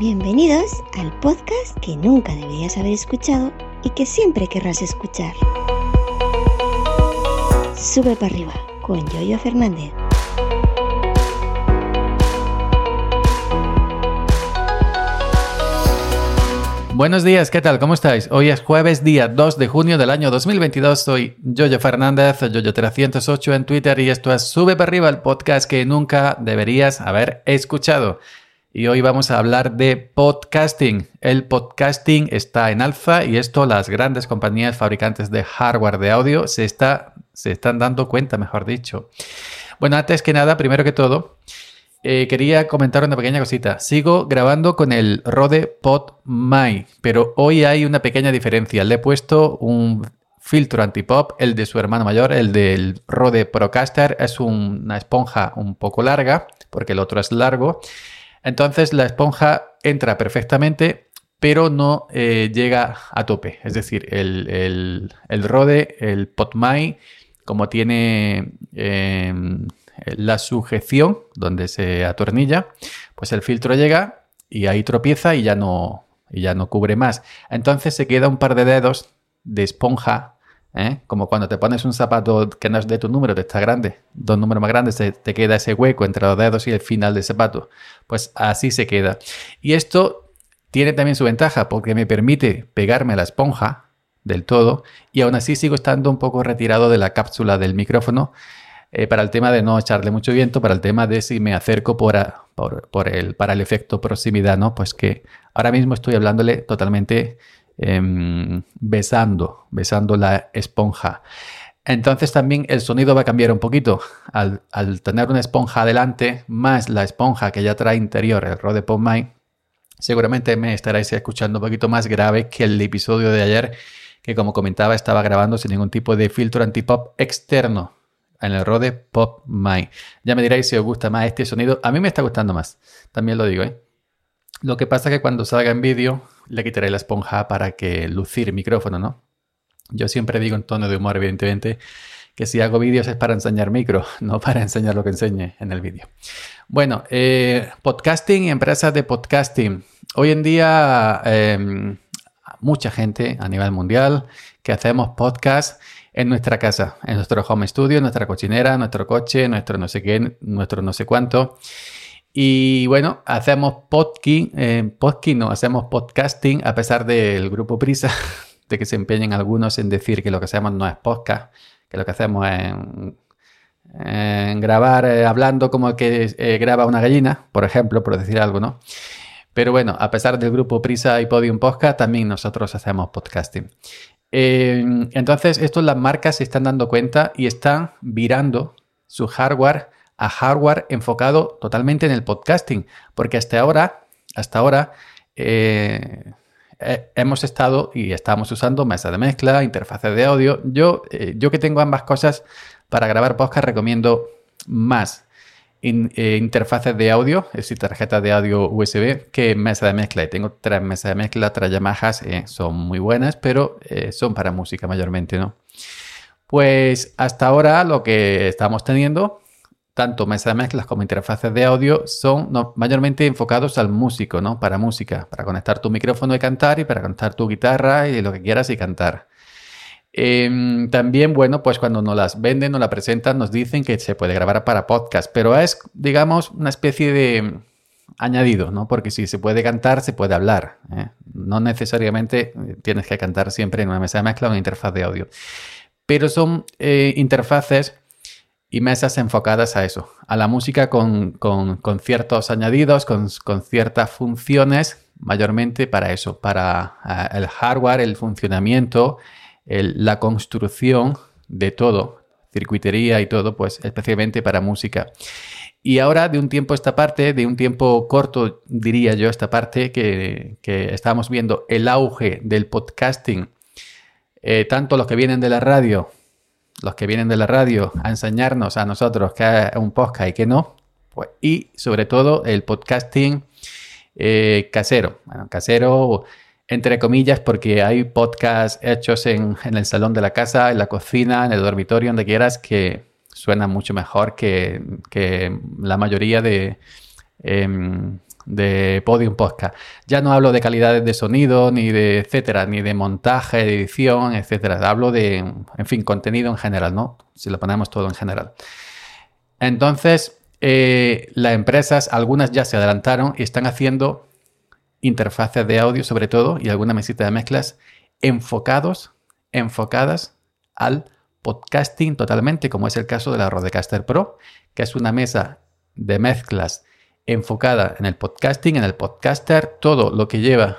Bienvenidos al podcast que nunca deberías haber escuchado y que siempre querrás escuchar. Sube para arriba con Yoyo Fernández. Buenos días, ¿qué tal? ¿Cómo estáis? Hoy es jueves, día 2 de junio del año 2022. Soy Yoyo Fernández, Yoyo308 en Twitter y esto es Sube para arriba, el podcast que nunca deberías haber escuchado. Y hoy vamos a hablar de podcasting. El podcasting está en alza y esto las grandes compañías fabricantes de hardware de audio se, está, se están dando cuenta, mejor dicho. Bueno, antes que nada, primero que todo, eh, quería comentar una pequeña cosita. Sigo grabando con el Rode PodMic, pero hoy hay una pequeña diferencia. Le he puesto un filtro antipop, el de su hermano mayor, el del Rode Procaster, es una esponja un poco larga, porque el otro es largo. Entonces la esponja entra perfectamente, pero no eh, llega a tope. Es decir, el, Rode, el PodMic, como tiene... Em, la sujeción donde se atornilla, pues el filtro llega y ahí tropieza y ya no, y ya no cubre más. Entonces se queda un par de dedos de esponja, ¿eh? como cuando te pones un zapato que no es de tu número, te está grande, dos números más grandes, te queda ese hueco entre los dedos y el final del zapato. Pues así se queda. Y esto tiene también su ventaja porque me permite pegarme a la esponja del todo y aún así sigo estando un poco retirado de la cápsula del micrófono eh, para el tema de no echarle mucho viento, para el tema de si me acerco por, el, para el efecto proximidad, ¿no? Pues que ahora mismo estoy hablándole totalmente em, besando, besando la esponja. Entonces también el sonido va a cambiar un poquito. Al, tener una esponja adelante, más la esponja que ya trae interior el Rode PodMic, seguramente me estaréis escuchando un poquito más grave que el episodio de ayer, que como comentaba estaba grabando sin ningún tipo de filtro antipop externo en el Rode Pop My. Ya me diréis si os gusta más este sonido. A mí me está gustando más, también lo digo. ¿eh? Lo que pasa es que cuando salga en vídeo le quitaré la esponja para que lucir el micrófono, ¿no? Yo siempre digo en tono de humor, evidentemente, que si hago vídeos es para enseñar micro, no para enseñar lo que enseñe en el vídeo. Bueno, eh, podcasting y empresas de podcasting. Hoy en día, em, mucha gente a nivel mundial que hacemos podcast en nuestra casa, en nuestro home studio, en nuestra cochinera, nuestro coche, nuestro no sé qué, nuestro no sé cuánto. Y bueno, hacemos podcast, eh, no, hacemos podcasting a pesar del grupo Prisa, de que se empeñen algunos en decir que lo que hacemos no es podcast, que lo que hacemos es grabar eh, hablando como que eh, graba una gallina, por ejemplo, por decir algo, ¿no? Pero bueno, a pesar del grupo Prisa y Podium Podcast, también nosotros hacemos podcasting. Eh, entonces, esto las marcas se están dando cuenta y están virando su hardware a hardware enfocado totalmente en el podcasting, porque hasta ahora, hasta ahora eh, eh, hemos estado y estamos usando mesa de mezcla, interfaces de audio. Yo, yo que tengo ambas cosas para grabar podcast recomiendo más eh, interfaces de audio, es decir, tarjetas de audio USB, que mesa de mezcla. Y tengo tres mesas de mezcla, tres Yamahas, eh, son muy buenas, pero eh, son para música mayormente, ¿no? Pues hasta ahora lo que estamos teniendo, tanto mesas de mezclas como interfaces de audio, son mayormente enfocados al músico, ¿no? Para música, para conectar tu micrófono y cantar y para conectar tu guitarra y lo que quieras y cantar. Em, también, bueno, pues cuando nos las venden o la presentan, nos dicen que se puede grabar para podcast, pero es, digamos, una especie de añadido, ¿no? Porque si se puede cantar, se puede hablar. ¿eh? No necesariamente eh, tienes que cantar siempre en una mesa de mezcla o una interfaz de audio. Pero son eh, interfaces y mesas enfocadas a eso, a la música con, ciertos añadidos, con, con, ciertas funciones, mayormente para eso, para el hardware, el funcionamiento la construcción de todo, circuitería y todo, pues especialmente para música. Y ahora, de un tiempo esta parte, de un tiempo corto, diría yo, esta parte, que, estamos viendo el auge del podcasting, eh, tanto los que vienen de la radio, los que vienen de la radio a enseñarnos a nosotros que es un podcast y que no, pues, y sobre todo el podcasting eh, casero. Bueno, casero entre comillas, porque hay podcasts hechos en, el salón de la casa, en la cocina, en el dormitorio, donde quieras, que suenan mucho mejor que, la mayoría de, em, de Podium Podcast. Ya no hablo de calidades de sonido, ni de etcétera, ni de montaje, de edición, etcétera. Hablo de, en fin, contenido en general, ¿no? Si lo ponemos todo en general. Entonces, eh, las empresas, algunas ya se adelantaron y están haciendo interfaces de audio, sobre todo, y alguna mesita de mezclas enfocados, enfocadas al podcasting totalmente, como es el caso de la Rodecaster Pro, que es una mesa de mezclas enfocada en el podcasting, en el podcaster. Todo lo que lleva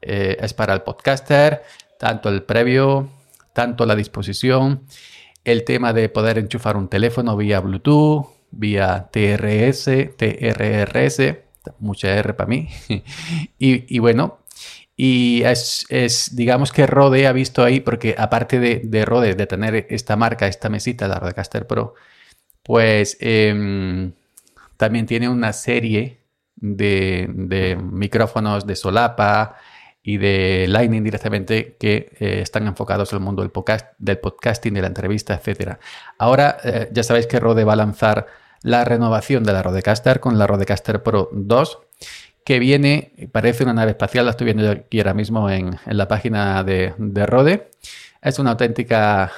eh, es para el podcaster, tanto el previo, tanto la disposición, el tema de poder enchufar un teléfono vía Bluetooth, vía TRS, TRRS, mucha R para mí. y, bueno, y es, digamos que Rode ha visto ahí, porque aparte de, Rode, de tener esta marca, esta mesita, la Rodecaster Pro, pues em, también tiene una serie de, micrófonos de solapa y de Lightning directamente que eh, están enfocados al mundo del, podcast, del podcasting, de la entrevista, etc. Ahora eh, ya sabéis que Rode va a lanzar la renovación de la Rodecaster con la Rodecaster Pro 2 que viene, parece una nave espacial, la estoy viendo aquí ahora mismo en, la página de, de Rode. Es una auténtica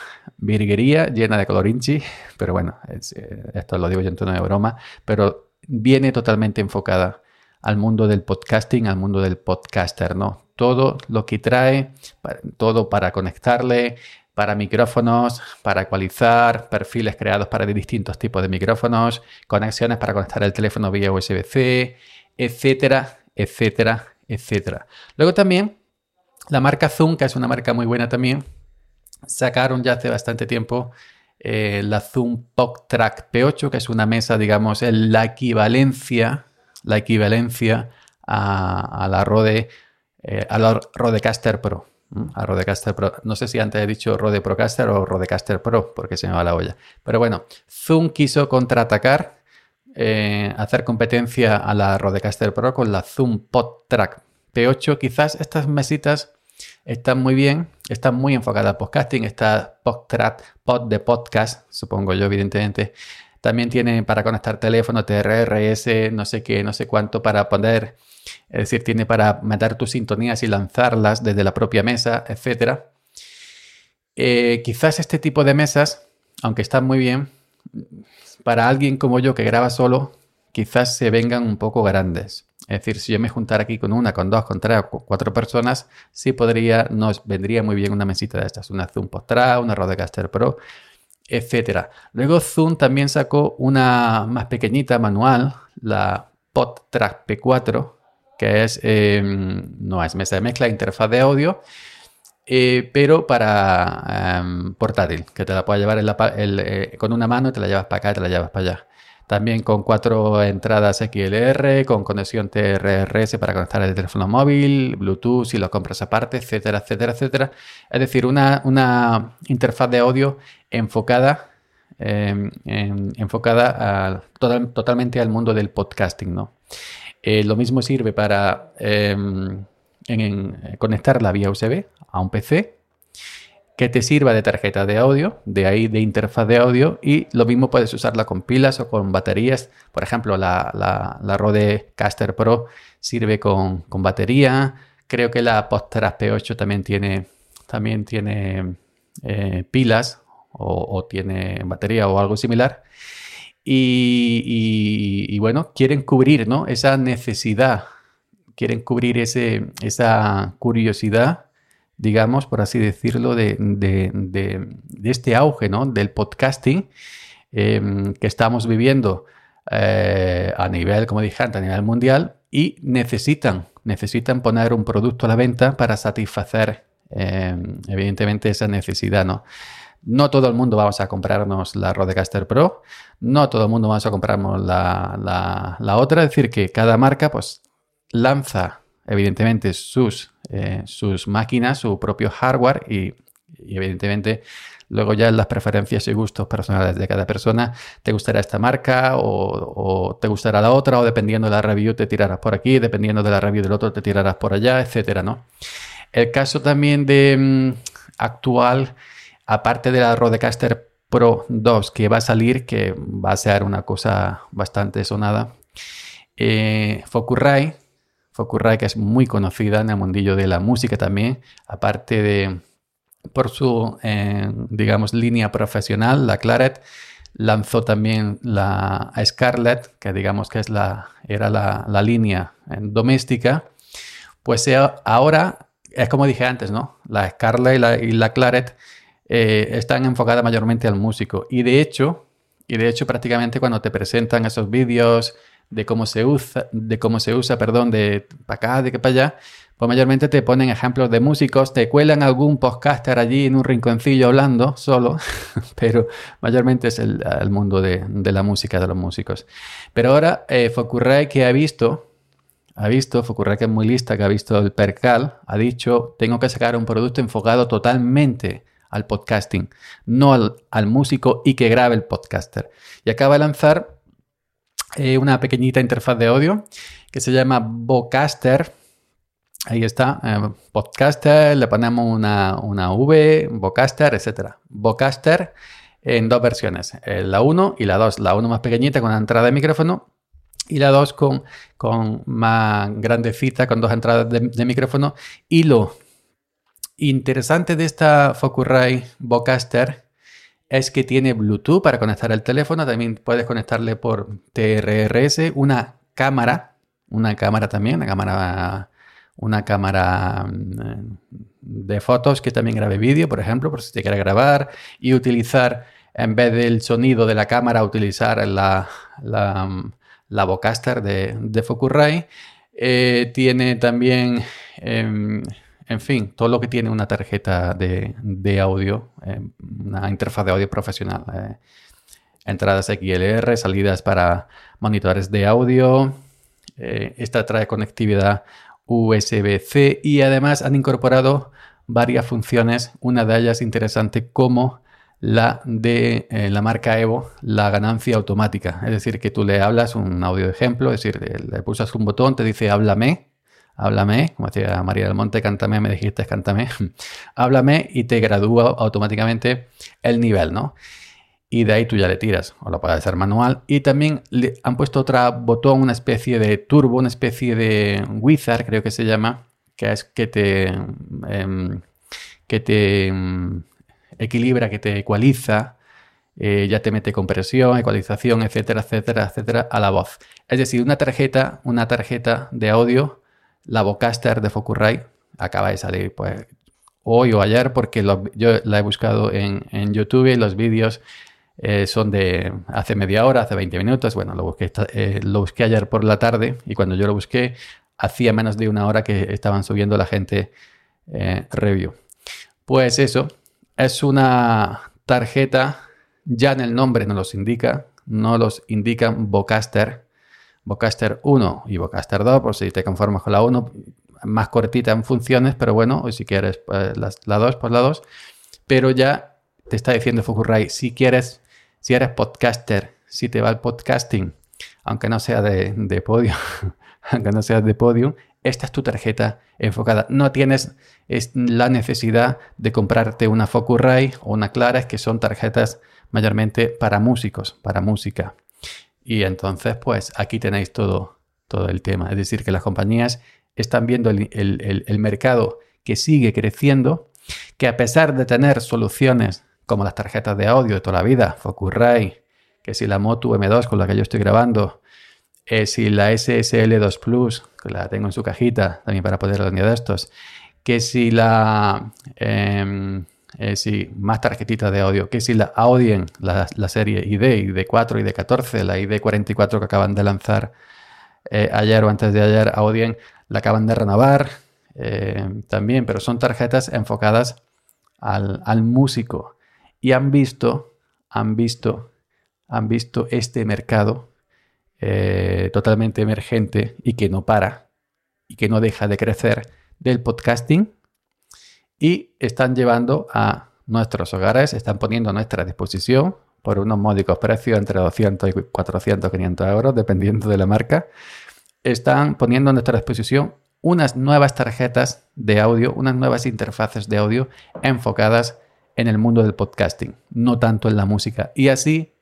virguería llena de colorinchi, pero bueno, eh, esto lo digo yo en tono de broma, pero viene totalmente enfocada al mundo del podcasting, al mundo del podcaster, ¿no? Todo lo que trae, todo para conectarle, para micrófonos, para ecualizar, perfiles creados para distintos tipos de micrófonos, conexiones para conectar el teléfono vía USB-C, etcétera, etcétera, etcétera. Luego también la marca Zoom, que es una marca muy buena también, sacaron ya hace bastante tiempo eh, la Zoom POC Track P8, que es una mesa, digamos, la equivalencia, la equivalencia a, la Rode, eh, a la Rodecaster Pro. A Rodecaster Pro. No sé si antes he dicho Rode Procaster o Rodecaster Pro, porque se me va la olla. Pero bueno, Zoom quiso contraatacar, eh, hacer competencia a la Rodecaster Pro con la Zoom Pod Track P8. Quizás estas mesitas Está muy bien, está muy enfocada al podcasting, está podcast, pod de podcast, supongo yo, evidentemente. También tiene para conectar teléfono, TRRS, no sé qué, no sé cuánto para poner, es decir, tiene para meter tus sintonías y lanzarlas desde la propia mesa, etc. Eh, quizás este tipo de mesas, aunque están muy bien, para alguien como yo que graba solo, quizás se vengan un poco grandes. Es decir, si yo me juntara aquí con una, con dos, con tres o cuatro personas, sí podría, nos vendría muy bien una mesita de estas, una Zoom Post-Track, una Rodecaster Pro, etcétera. Luego Zoom también sacó una más pequeñita manual, la PodTrack P4, que es, em, no es mesa de mezcla, interfaz de audio, eh, pero para em, portátil, que te la puedes llevar eh, con una mano, te la llevas para acá, te la llevas para allá. También con cuatro entradas XLR, con conexión TRRS para conectar el teléfono móvil, Bluetooth si lo compras aparte, etcétera, etcétera, etcétera. Es decir, una, interfaz de audio enfocada, em, enfocada totalmente al mundo del podcasting. ¿no? Eh, lo mismo sirve para em, conectar la vía USB a un PC que te sirva de tarjeta de audio, de ahí de interfaz de audio, y lo mismo puedes usarla con pilas o con baterías. Por ejemplo, la, la, la Rode Caster Pro sirve con, batería. Creo que la Post-Track P8 también tiene, también tiene eh, pilas o, tiene batería o algo similar. Y, bueno, quieren cubrir ¿no? esa necesidad, quieren cubrir ese, esa curiosidad digamos, por así decirlo, de, este auge ¿no? del podcasting em, que estamos viviendo eh, a nivel, como dije antes, a nivel mundial y necesitan, necesitan poner un producto a la venta para satisfacer, em, evidentemente, esa necesidad, ¿no? No todo el mundo vamos a comprarnos la Rodecaster Pro, no todo el mundo vamos a comprarnos la, la, la otra, es decir, que cada marca pues lanza evidentemente sus, eh, sus máquinas, su propio hardware y, evidentemente luego ya las preferencias y gustos personales de cada persona, te gustará esta marca o, te gustará la otra o dependiendo de la review te tirarás por aquí, dependiendo de la review del otro te tirarás por allá, etcétera, ¿no? El caso también de mm, actual, aparte de la Rodecaster Pro 2 que va a salir, que va a ser una cosa bastante sonada, Eh, que es muy conocida en el mundillo de la música también, aparte de por su, eh, digamos, línea profesional, la Claret, lanzó también la Scarlett, que digamos que es la, era la, línea doméstica, pues ahora, es como dije antes, ¿no? La Scarlett y la, la Claret eh, están enfocadas mayormente al músico. Y de hecho, y de hecho prácticamente cuando te presentan esos vídeos de cómo se usa, de cómo se usa, perdón, de para acá, de que para allá, pues mayormente te ponen ejemplos de músicos, te cuelan algún podcaster allí en un rinconcillo hablando solo, pero mayormente es el, mundo de, la música de los músicos. Pero ahora eh, que ha visto, ha visto, Focurray que es muy lista, que ha visto el percal, ha dicho, tengo que sacar un producto enfocado totalmente al podcasting, no al, músico y que grabe el podcaster. Y acaba de lanzar eh, una pequeñita interfaz de audio que se llama Vocaster. Ahí está, eh, podcaster, le ponemos una, una V, Vocaster, etc. Vocaster en dos versiones, eh, la 1 y la 2. La 1 más pequeñita con entrada de micrófono y la 2 con, con más grandecita, con dos entradas de, de micrófono. Y lo interesante de esta Focusrite Vocaster es que tiene Bluetooth para conectar el teléfono. También puedes conectarle por TRRS una cámara, una cámara también, una cámara, una cámara mm, de fotos que también grabe vídeo, por ejemplo, por si te quieres grabar y utilizar en vez del sonido de la cámara, utilizar la, la Vocaster de, de Focusrite. Eh, tiene también em, en fin, todo lo que tiene una tarjeta de, audio, eh, una interfaz de audio profesional. Eh, entradas XLR, salidas para monitores de audio. Eh, esta trae conectividad USB-C y además han incorporado varias funciones, una de ellas interesante como la de la marca Evo, la ganancia automática. Es decir, que tú le hablas un audio ejemplo, es decir, le pulsas un botón, te dice háblame háblame, como decía María del Monte, cántame, me dijiste cántame, háblame y te gradúa automáticamente el nivel, ¿no? Y de ahí tú ya le tiras, o lo puedes hacer manual. Y también le han puesto otro botón, una especie de turbo, una especie de wizard, creo que se llama, que es que te, em, que te em, equilibra, que te ecualiza, eh, ya te mete compresión, ecualización, etcétera, etcétera, etcétera, a la voz. Es decir, una tarjeta, una tarjeta de audio la Vocaster de Focusrite acaba de salir pues hoy o ayer porque yo la he buscado en, YouTube y los vídeos eh, son de hace media hora, hace 20 minutos. Bueno, lo busqué, eh, lo busqué ayer por la tarde y cuando yo lo busqué hacía menos de una hora que estaban subiendo la gente eh, review. Pues eso, es una tarjeta, ya en el nombre no los indica, no los indican Vocaster, Vocaster 1 y Vocaster 2, por si te conformas con la 1, más cortita en funciones, pero bueno, o si quieres pues, la, 2, pues la 2. Pero ya te está diciendo Fukurai, si quieres, si eres podcaster, si te va el podcasting, aunque no sea de, de podio, aunque no sea de podium, esta es tu tarjeta enfocada. No tienes la necesidad de comprarte una Focusrite o una Clares, que son tarjetas mayormente para músicos, para música. Y entonces, pues aquí tenéis todo, todo el tema. Es decir, que las compañías están viendo el, mercado que sigue creciendo, que a pesar de tener soluciones como las tarjetas de audio de toda la vida, Focusrite, que si la Moto M2 con la que yo estoy grabando, eh, si la SSL2 Plus, que la tengo en su cajita también para poder de estos, que si la em, eh, sí, más tarjetitas de audio, que si la Audien, la, serie ID, ID4, ID14, la ID44 que acaban de lanzar eh, ayer o antes de ayer, Audien la acaban de renovar eh, también, pero son tarjetas enfocadas al, músico. Y han visto, han visto, han visto este mercado totalmente emergente y que no para y que no deja de crecer del podcasting y están llevando a nuestros hogares, están poniendo a nuestra disposición por unos módicos precios entre 200 y 400, 500 euros, dependiendo de la marca, están poniendo a nuestra disposición unas nuevas tarjetas de audio, unas nuevas interfaces de audio enfocadas en el mundo del podcasting, no tanto en la música. Y así,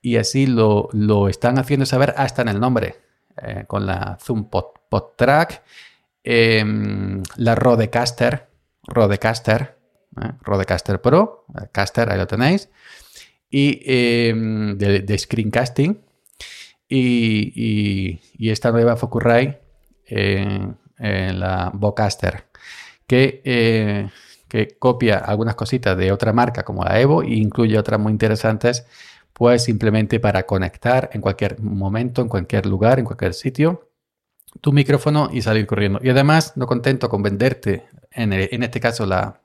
y así lo, lo están haciendo saber hasta en el nombre. eh, con la Zoom Pod, Track, em, la Rodecaster, Rodecaster, ¿eh? Rodecaster Pro, Caster, ahí lo tenéis, y em, de, screencasting, y, esta nueva Focusrite, la Vocaster, que que copia algunas cositas de otra marca como la Evo e incluye otras muy interesantes, pues simplemente para conectar en cualquier momento, en cualquier lugar, en cualquier sitio, tu micrófono y salir corriendo. Y además, no contento con venderte, en, este caso la,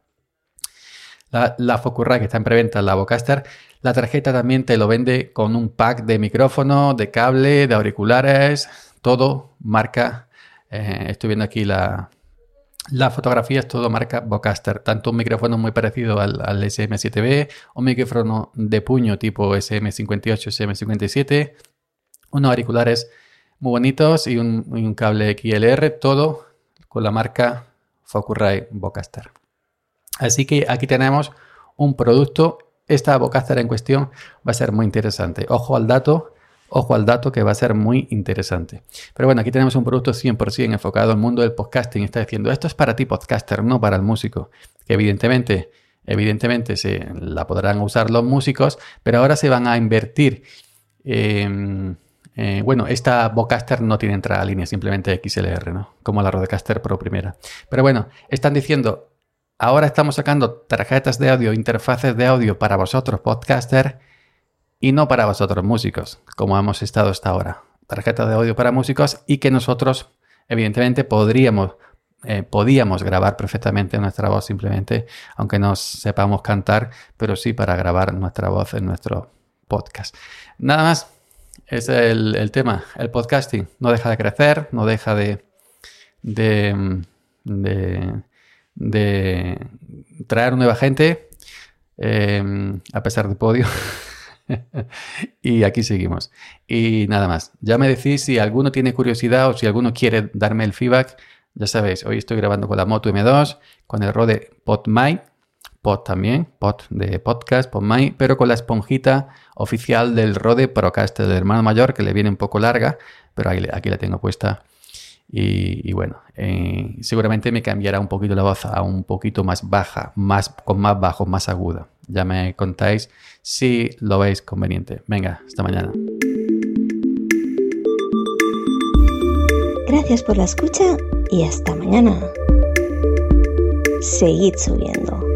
la, la que está en preventa, la Vocaster, la tarjeta también te lo vende con un pack de micrófono, de cable, de auriculares, todo marca. Eh, estoy viendo aquí la, la fotografía todo marca Vocaster, tanto un micrófono muy parecido al, SM7B, un micrófono de puño tipo SM58, SM57, unos auriculares muy bonitos y un, cable XLR, todo con la marca Focusrite Vocaster. Así que aquí tenemos un producto. Esta Vocaster en cuestión va a ser muy interesante. Ojo al dato, Ojo al dato que va a ser muy interesante. Pero bueno, aquí tenemos un producto 100% enfocado al mundo del podcasting. Está diciendo, esto es para ti podcaster, no para el músico. Que evidentemente, evidentemente se la podrán usar los músicos, pero ahora se van a invertir. Eh, bueno, esta Vocaster no tiene entrada línea, simplemente XLR, ¿no? Como la Rodecaster Pro primera. Pero bueno, están diciendo, ahora estamos sacando tarjetas de audio, interfaces de audio para vosotros, podcaster, y no para vosotros músicos, como hemos estado hasta ahora. Tarjeta de audio para músicos y que nosotros, evidentemente, podríamos, eh, podíamos grabar perfectamente nuestra voz simplemente, aunque no sepamos cantar, pero sí para grabar nuestra voz en nuestro podcast. Nada más, es el, el tema. El podcasting no deja de crecer, no deja de, de, de, traer nueva gente, eh, a pesar de podio. y aquí seguimos. Y nada más. Ya me decís si alguno tiene curiosidad o si alguno quiere darme el feedback. Ya sabéis, hoy estoy grabando con la Moto M2, con el Rode PodMic, Pod también, Pod de podcast, PodMic, pero con la esponjita oficial del Rode Procaster del hermano mayor, que le viene un poco larga, pero aquí la tengo puesta. Y, bueno, eh, seguramente me cambiará un poquito la voz a un poquito más baja, más, con más bajo, más aguda. Ya me contáis si lo veis conveniente. Venga, hasta mañana. Gracias por la escucha y hasta mañana. Seguid subiendo.